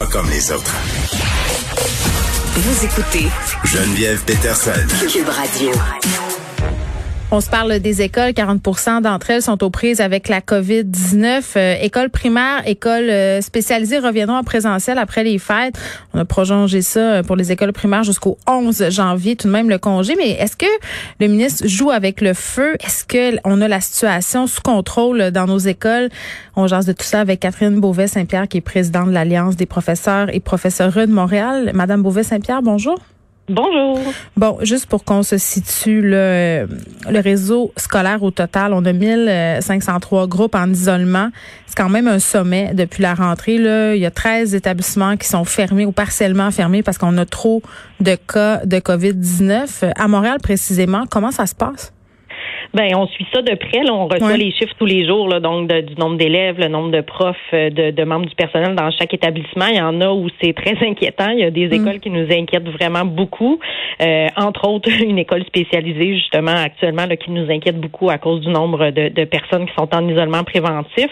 Pas comme les autres. Vous écoutez Geneviève Peterson. Cube Radio. On se parle des écoles. 40% d'entre elles sont aux prises avec la COVID-19. Euh, écoles primaires, écoles euh, spécialisées reviendront en présentiel après les fêtes. On a prolongé ça euh, pour les écoles primaires jusqu'au 11 janvier, tout de même le congé. Mais est-ce que le ministre joue avec le feu? Est-ce que on a la situation sous contrôle dans nos écoles? On jase de tout ça avec Catherine Beauvais-Saint-Pierre, qui est présidente de l'Alliance des professeurs et professeurs de Montréal. Madame Beauvais-Saint-Pierre, bonjour. Bonjour. Bon, juste pour qu'on se situe, le, le réseau scolaire au total, on a 1503 groupes en isolement. C'est quand même un sommet depuis la rentrée. Là. Il y a 13 établissements qui sont fermés ou partiellement fermés parce qu'on a trop de cas de COVID-19. À Montréal, précisément, comment ça se passe? Ben, on suit ça de près. Là. On reçoit les chiffres tous les jours, là, donc du nombre d'élèves, le nombre de profs, euh, de, de, membres du personnel dans chaque établissement. Il y en a où c'est très inquiétant. Il y a des mm. écoles qui nous inquiètent vraiment beaucoup. Euh, entre autres, une école spécialisée, justement, actuellement, là, qui nous inquiète beaucoup à cause du nombre de, de personnes qui sont en isolement préventif.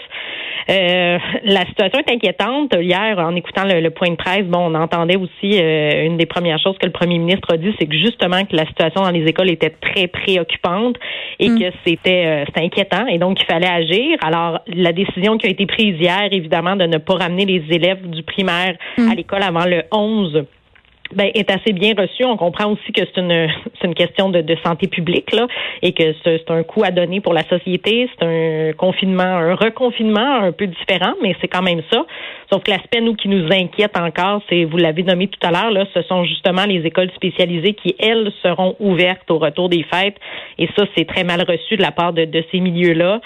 Euh, la situation est inquiétante. Hier, en écoutant le, point de presse, bon, on entendait aussi euh, une des premières choses que le premier ministre a dit, c'est que justement que la situation dans les écoles était très préoccupante et mm. que c'était euh, inquiétant et donc il fallait agir. Alors, la décision qui a été prise hier, évidemment, de ne pas ramener les élèves du primaire mm. à l'école avant le 11 ben, est assez bien reçu. On comprend aussi que c'est une, c'est une question de, de, santé publique là, et que c'est un coût à donner pour la société. C'est un confinement, un reconfinement un peu différent, mais c'est quand même ça. Sauf que l'aspect nous qui nous inquiète encore, c'est vous l'avez nommé tout à l'heure là, ce sont justement les écoles spécialisées qui elles seront ouvertes au retour des fêtes. Et ça, c'est très mal reçu de la part de, de ces milieux-là.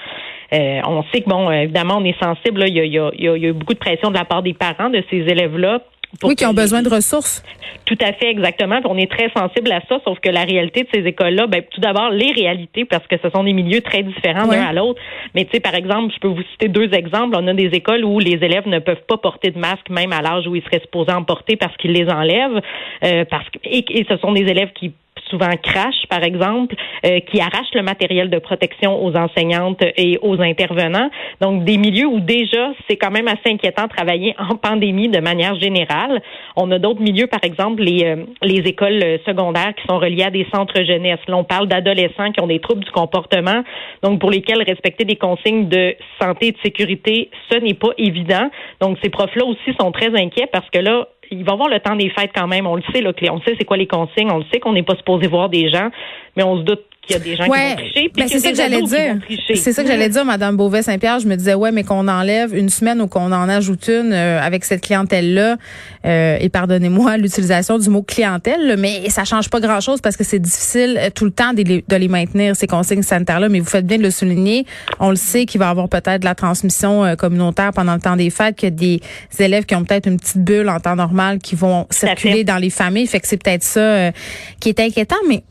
Euh, on sait que bon, évidemment, on est sensible. Là, il, y a, il, y a, il y a eu beaucoup de pression de la part des parents de ces élèves-là oui, qui ont besoin de ressources. Tout à fait, exactement. On est très sensible à ça, sauf que la réalité de ces écoles-là, ben, tout d'abord, les réalités, parce que ce sont des milieux très différents l'un à l'autre. Mais tu sais, par exemple, je peux vous citer deux exemples. On a des écoles où les élèves ne peuvent pas porter de masque, même à l'âge où ils seraient supposés en porter parce qu'ils les enlèvent. Euh, parce que, et, ce sont des élèves qui souvent crachent, par exemple, euh, qui arrachent le matériel de protection aux enseignantes et aux intervenants. Donc, des milieux où déjà, c'est quand même assez inquiétant de travailler en pandémie de manière générale. On a d'autres milieux, par exemple, les, euh, les écoles secondaires qui sont reliées à des centres jeunesse. Là, on parle d'adolescents qui ont des troubles du comportement, donc pour lesquels respecter des consignes de santé et de sécurité, ce n'est pas évident. Donc, ces profs-là aussi sont très inquiets parce que là, il va avoir le temps des fêtes quand même. On le sait, là, on sait c'est quoi les consignes, on le sait qu'on n'est pas supposé voir des gens, mais on se doute qu'il y a des gens qui vont tricher. Ben c'est ça que j'allais dire. C'est ça que j'allais dire, Madame Beauvais-Saint-Pierre. Je me disais, ouais, mais qu'on enlève une semaine ou qu'on en ajoute une euh, avec cette clientèle-là, euh, et pardonnez-moi l'utilisation du mot clientèle, mais ça change pas grand-chose parce que c'est difficile euh, tout le temps de les, de les, maintenir, ces consignes sanitaires-là, mais vous faites bien de le souligner. On le sait qu'il va y avoir peut-être de la transmission communautaire pendant le temps des fêtes, qu'il y a des élèves qui ont peut-être une petite bulle en temps normal qui vont circuler dans les familles. Fait que c'est peut-être ça qui est inquiétant, mais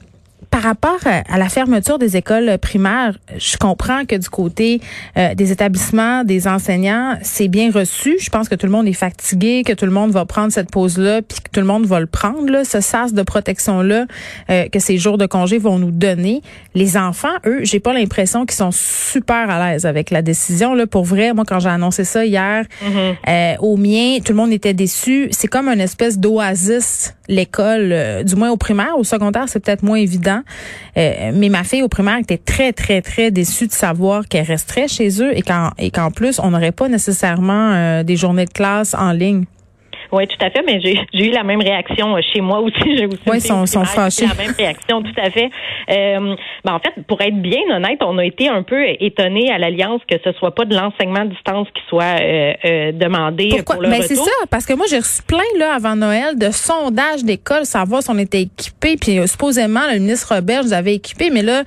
par rapport à la fermeture des écoles primaires, je comprends que du côté euh, des établissements, des enseignants, c'est bien reçu. Je pense que tout le monde est fatigué, que tout le monde va prendre cette pause-là, puis que tout le monde va le prendre, là, ce sas de protection-là euh, que ces jours de congé vont nous donner. Les enfants, eux, j'ai pas l'impression qu'ils sont super à l'aise avec la décision. Là, pour vrai, moi, quand j'ai annoncé ça hier mm-hmm. euh, au mien, tout le monde était déçu. C'est comme une espèce d'oasis, l'école, du moins au primaire. Au secondaire, c'est peut-être moins évident. Euh, mais ma fille au primaire était très, très, très déçue de savoir qu'elle resterait chez eux et qu'en, plus, on n'aurait pas nécessairement euh, des journées de classe en ligne. Oui, tout à fait, mais j'ai eu la même réaction euh, chez moi aussi. J'ai aussi oui, sont, sont fâchés. La même réaction, tout à fait. Euh, ben, en fait, pour être bien honnête, on a été un peu étonné à l'Alliance que ce soit pas de l'enseignement à distance qui soit euh, euh demandé Pourquoi? pour le ben, c'est ça, parce que moi, j'ai reçu plein, là, avant Noël, de sondages d'écoles, savoir si on était équipé, puis euh, supposément, le ministre Robert nous avait équipé, mais là,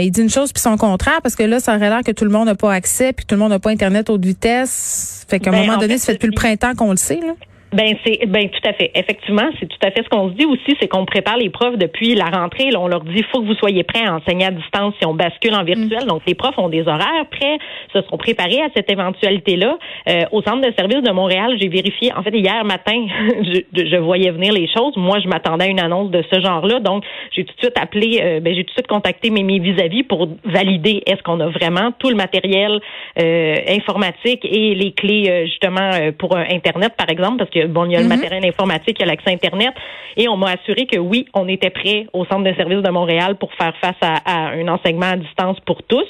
il dit une chose puis son contraire, parce que là, ça aurait l'air que tout le monde n'a pas accès, puis tout le monde n'a pas Internet haute vitesse. Fait qu'à un ben, moment donné, ça fait depuis le printemps qu'on le sait, là. Ben c'est ben tout à fait. Effectivement, c'est tout à fait ce qu'on se dit aussi, c'est qu'on prépare les profs depuis la rentrée. Là, on leur dit faut que vous soyez prêts à enseigner à distance si on bascule en virtuel. Mm. Donc les profs ont des horaires prêts, se sont préparés à cette éventualité-là. Euh, au centre de service de Montréal, j'ai vérifié. En fait, hier matin, je, je, voyais venir les choses. Moi, je m'attendais à une annonce de ce genre-là. Donc, j'ai tout de suite appelé, euh, ben, j'ai tout de suite contacté mes vis-à-vis pour valider est-ce qu'on a vraiment tout le matériel euh, informatique et les clés euh, justement pour Internet, par exemple, parce que bon, il y a le mhm. matériel informatique, il y a l'accès Internet. Et on m'a assuré que oui, on était prêt au Centre de services de Montréal pour faire face à, un enseignement à distance pour tous.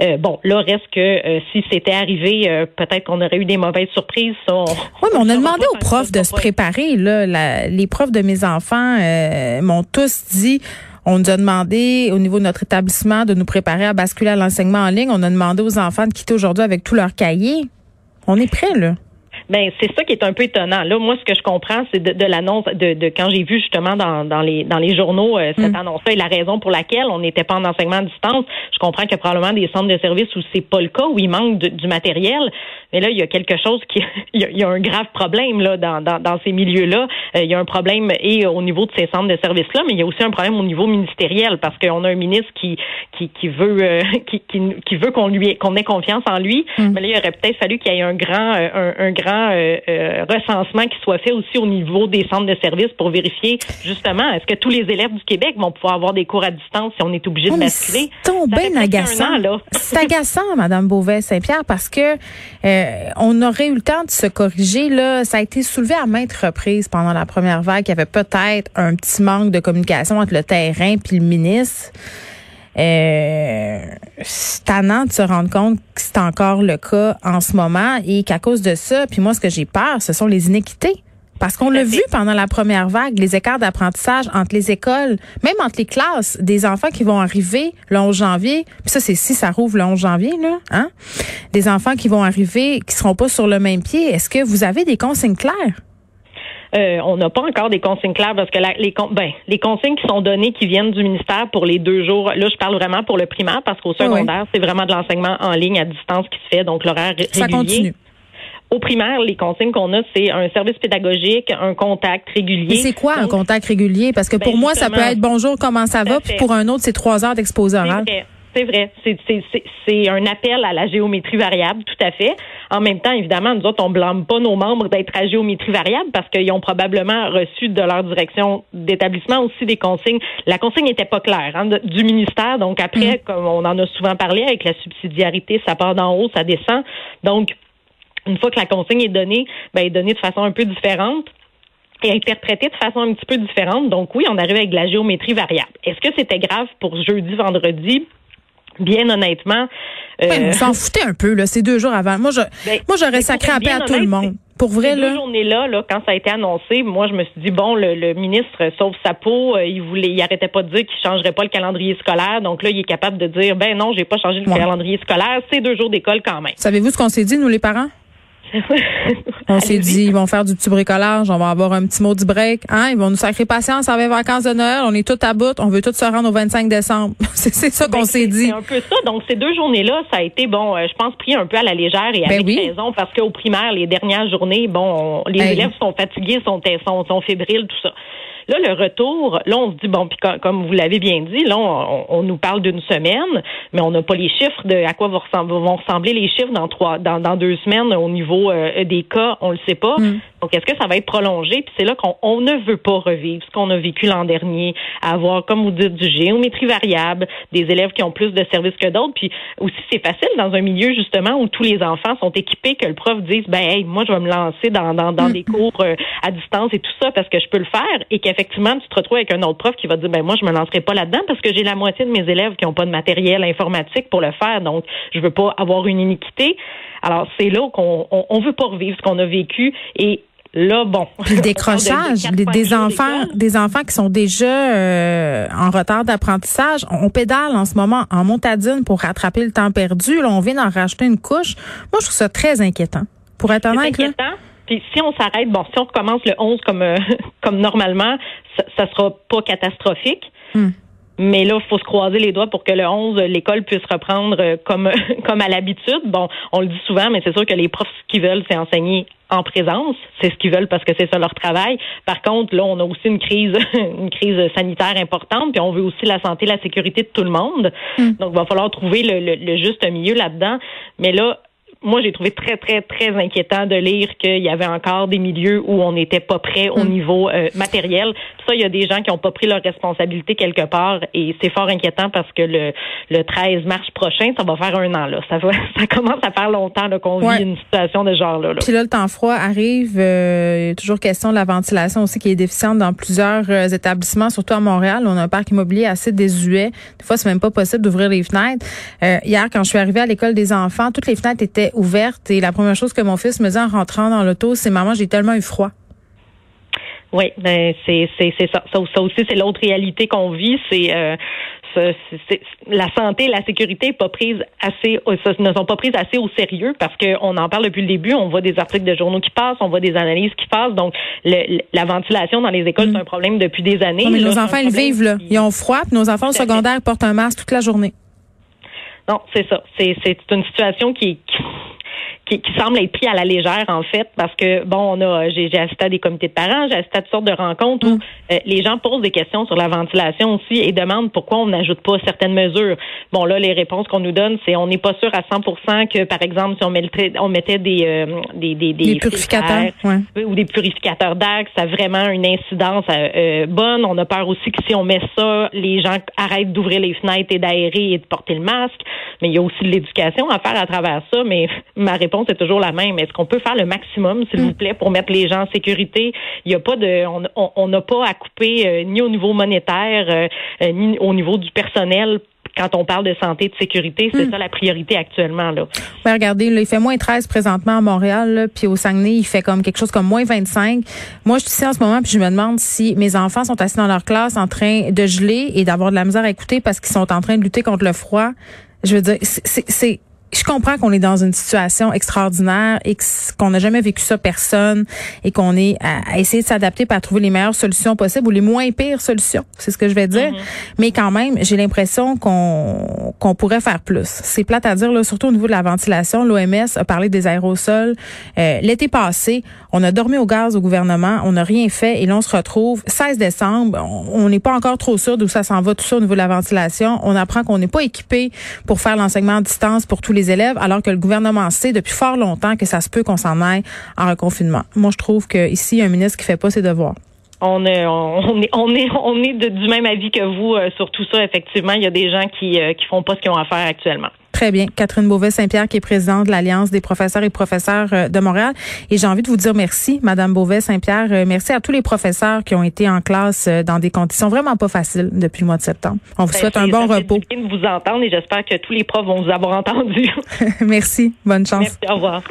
Euh, bon, là, reste que euh, si c'était arrivé, euh, peut-être qu'on aurait eu des mauvaises surprises. oui, mais on a demandé aux profs de se préparer. Là, les profs de mes enfants m'ont tous dit on nous a demandé au niveau de notre établissement de nous préparer à basculer à l'enseignement en ligne. On a demandé aux enfants de quitter aujourd'hui avec tous leurs cahiers. On est prêt, là. Ben c'est ça qui est un peu étonnant. Là, moi, ce que je comprends, c'est de, de l'annonce de, de, quand j'ai vu justement dans, dans les dans les journaux euh, cette mm. annonce-là et la raison pour laquelle on n'était pas en enseignement à distance. Je comprends qu'il y a probablement des centres de services où c'est pas le cas, où il manque du matériel. Mais là, il y a quelque chose qui, il y a, un grave problème là dans, dans, dans ces milieux-là. Euh, il y a un problème et au niveau de ces centres de services-là, mais il y a aussi un problème au niveau ministériel parce qu'on a un ministre qui qui, qui veut euh, qui, qui, veut qu'on lui qu'on ait confiance en lui. Mm. Mais là, il aurait peut-être fallu qu'il y ait un grand un, un grand euh, euh, recensement qui soit fait aussi au niveau des centres de services pour vérifier justement est-ce que tous les élèves du Québec vont pouvoir avoir des cours à distance si on est obligé de basculer? C'est bien agaçant. C'est agaçant, Madame Beauvais-Saint-Pierre, parce que euh, on aurait eu le temps de se corriger. Là, ça a été soulevé à maintes reprises pendant la première vague. Il y avait peut-être un petit manque de communication entre le terrain puis le ministre. Euh, c'est tannant de se rendre compte que c'est encore le cas en ce moment et qu'à cause de ça, puis moi, ce que j'ai peur, ce sont les inéquités. Parce qu'on l'a vu pendant la première vague, les écarts d'apprentissage entre les écoles, même entre les classes, des enfants qui vont arriver le 11 janvier, puis ça c'est si ça rouvre le 11 janvier là, hein? Des enfants qui vont arriver qui seront pas sur le même pied. Est-ce que vous avez des consignes claires? Euh, on n'a pas encore des consignes claires parce que les, ben, les consignes qui sont données, qui viennent du ministère pour les deux jours, là, je parle vraiment pour le primaire parce qu'au secondaire, c'est vraiment de l'enseignement en ligne à distance qui se fait, donc l'horaire régulier. continue. Au primaire, les consignes qu'on a, c'est un service pédagogique, un contact régulier. c'est quoi un contact régulier? Parce que pour ben, moi, ça peut être bonjour, comment ça va, puis pour un autre, c'est trois heures d'exposé oral. C'est vrai. C'est un appel à la géométrie variable, tout à fait. En même temps, évidemment, nous autres, on blâme pas nos membres d'être à géométrie variable parce qu'ils ont probablement reçu de leur direction d'établissement aussi des consignes. La consigne n'était pas claire hein, du ministère. Donc après, mm. comme on en a souvent parlé, avec la subsidiarité, ça part d'en haut, ça descend. Donc, une fois que la consigne est donnée, ben, elle est donnée de façon un peu différente et interprétée de façon un petit peu différente. Donc oui, on arrive avec de la géométrie variable. Est-ce que c'était grave pour jeudi, vendredi? Bien honnêtement. Euh... s'en foutait un peu, là, ces deux jours avant. Moi, je, ben, moi, j'aurais sacré à paix à tout le monde. Pour vrai, là. Journées-là, là, quand ça a été annoncé, moi, je me suis dit, bon, le, ministre sauve sa peau. Euh, il voulait, il arrêtait pas de dire qu'il changerait pas le calendrier scolaire. Donc là, il est capable de dire, ben non, j'ai pas changé le calendrier scolaire. C'est deux jours d'école quand même. Savez-vous ce qu'on s'est dit, nous, les parents? On s'est dit, ils vont faire du petit bricolage, on va avoir un petit mot du break. Hein? Ils vont nous sacrer patience avec les vacances de Noël. On est tout à bout. On veut tous se rendre au 25 décembre. c'est ça qu'on ben, s'est dit. C'est un peu ça. Donc, ces deux journées-là, ça a été, bon, euh, je pense, pris un peu à la légère et ben avec raison parce qu'au primaire, les dernières journées, bon, les élèves sont fatigués, sont, sont, sont fébriles, tout ça. Là, le retour, là, on se dit, bon, puis comme vous l'avez bien dit, là, on, nous parle d'une semaine, mais on n'a pas les chiffres de à quoi vont ressembler, les chiffres dans trois, dans, dans deux semaines au niveau euh, des cas, on le sait pas. Mm. Donc, est-ce que ça va être prolongé? Puis c'est là qu'on ne veut pas revivre ce qu'on a vécu l'an dernier, avoir, comme vous dites, du géométrie variable, des élèves qui ont plus de services que d'autres. Puis aussi, c'est facile dans un milieu, justement, où tous les enfants sont équipés, que le prof dise, ben, hey, moi, je vais me lancer dans, dans, dans mm. des cours euh, à distance et tout ça parce que je peux le faire. Et qu'effectivement, tu te retrouves avec un autre prof qui va dire, ben, moi, je me lancerai pas là-dedans parce que j'ai la moitié de mes élèves qui n'ont pas de matériel informatique pour le faire. Donc, je veux pas avoir une iniquité. Alors, c'est là qu'on on, veut pas revivre ce qu'on a vécu et Là, bon. le décrochage, des enfants, des enfants qui sont déjà euh, en retard d'apprentissage. On pédale en ce moment en montadine pour rattraper le temps perdu. Là, on vient d'en racheter une couche. Moi, je trouve ça très inquiétant. Pour être honnête, inquiétant. Puis si on s'arrête, bon, si on recommence le 11 comme euh, comme normalement, ça, ça sera pas catastrophique. Hmm. Mais là, il faut se croiser les doigts pour que le 11, l'école puisse reprendre euh, comme comme à l'habitude. Bon, on le dit souvent, mais c'est sûr que les profs, ce qu'ils veulent, c'est enseigner en présence. C'est ce qu'ils veulent parce que c'est ça leur travail. Par contre, là, on a aussi une crise, une crise sanitaire importante, puis on veut aussi la santé, la sécurité de tout le monde. Hmm. Donc, il va falloir trouver le, le juste milieu là-dedans. Mais là, moi, j'ai trouvé très, très, très inquiétant de lire qu'il y avait encore des milieux où on n'était pas prêt au mm. niveau euh, matériel. Ça, il y a des gens qui n'ont pas pris leur responsabilité quelque part et c'est fort inquiétant parce que le, le 13 mars prochain, ça va faire un an. Là. Ça, va, ça commence à faire longtemps qu'on vit une situation de genre-là. Puis là, le temps froid arrive. Euh, il y a toujours question de la ventilation aussi qui est déficiente dans plusieurs euh, établissements, surtout à Montréal. On a un parc immobilier assez désuet. Des fois, c'est même pas possible d'ouvrir les fenêtres. hier, quand je suis arrivée à l'école des enfants, toutes les fenêtres étaient ouverte et la première chose que mon fils me dit en rentrant dans l'auto, c'est maman, j'ai tellement eu froid. Oui, ben c'est c'est ça. ça. aussi c'est l'autre réalité qu'on vit, c'est euh, la santé, la sécurité pas prise assez, ne sont pas prises assez au sérieux parce qu'on en parle depuis le début. On voit des articles de journaux qui passent, on voit des analyses qui passent. Donc la ventilation dans les écoles c'est mm. un problème depuis des années. mais nos enfants ils vivent là, ils ont froid. Puis nos enfants au secondaire portent un masque toute la journée. Non, c'est ça. C'est une situation qui, qui, semble être pris à la légère en fait parce que bon on a j'ai assisté à des comités de parents j'ai assisté à toutes sortes de rencontres où mm. euh, les gens posent des questions sur la ventilation aussi et demandent pourquoi on n'ajoute pas certaines mesures. Bon là les réponses qu'on nous donne c'est on n'est pas sûr à 100% que par exemple si on mettait on mettait des euh, des, des, des, purificateurs ou des purificateurs d'air ça a vraiment une incidence euh, bonne. On a peur aussi que si on met ça les gens arrêtent d'ouvrir les fenêtres et d'aérer et de porter le masque. Mais il y a aussi de l'éducation à faire à travers ça mais ma réponse c'est toujours la même. Est-ce qu'on peut faire le maximum, s'il vous mm. plaît, pour mettre les gens en sécurité? Il n'y a pas de, on n'a pas à couper euh, ni au niveau monétaire, euh, euh, ni au niveau du personnel quand on parle de santé et de sécurité, c'est mm. ça la priorité actuellement. Là. regardez, il fait moins 13 présentement à Montréal, puis au Saguenay, il fait comme quelque chose comme moins 25. Moi, je suis ici en ce moment, puis je me demande si mes enfants sont assis dans leur classe en train de geler et d'avoir de la misère à écouter parce qu'ils sont en train de lutter contre le froid. Je veux dire, c'est je comprends qu'on est dans une situation extraordinaire et qu'on n'a jamais vécu ça personne et qu'on est à, essayer de s'adapter pour trouver les meilleures solutions possibles ou les moins pires solutions. C'est ce que je vais dire. Mm-hmm. Mais quand même, j'ai l'impression qu'on qu'on pourrait faire plus. C'est plate à dire, là, surtout au niveau de la ventilation. L'OMS a parlé des aérosols. Euh, l'été passé, on a dormi au gaz au gouvernement, on n'a rien fait et là, on se retrouve 16 décembre. On n'est pas encore trop sûr d'où ça s'en va tout ça au niveau de la ventilation. On apprend qu'on n'est pas équipé pour faire l'enseignement à distance pour tous les élèves, alors que le gouvernement sait depuis fort longtemps que ça se peut qu'on s'en aille en reconfinement. Moi, je trouve qu'ici, il y a un ministre qui fait pas ses devoirs. On est, on est, on est, on est du même avis que vous euh, sur tout ça. Effectivement, il y a des gens qui, euh, qui font pas ce qu'ils ont à faire actuellement. Très bien. Catherine Beauvais-Saint-Pierre, qui est présidente de l'Alliance des professeurs et professeurs euh, de Montréal. Et j'ai envie de vous dire merci, Madame Beauvais-Saint-Pierre. Euh, merci à tous les professeurs qui ont été en classe euh, dans des conditions vraiment pas faciles depuis le mois de septembre. On vous souhaite un bon repos. De vous entendre et j'espère que tous les profs vont vous avoir entendu. merci. Bonne chance. Merci. Au revoir.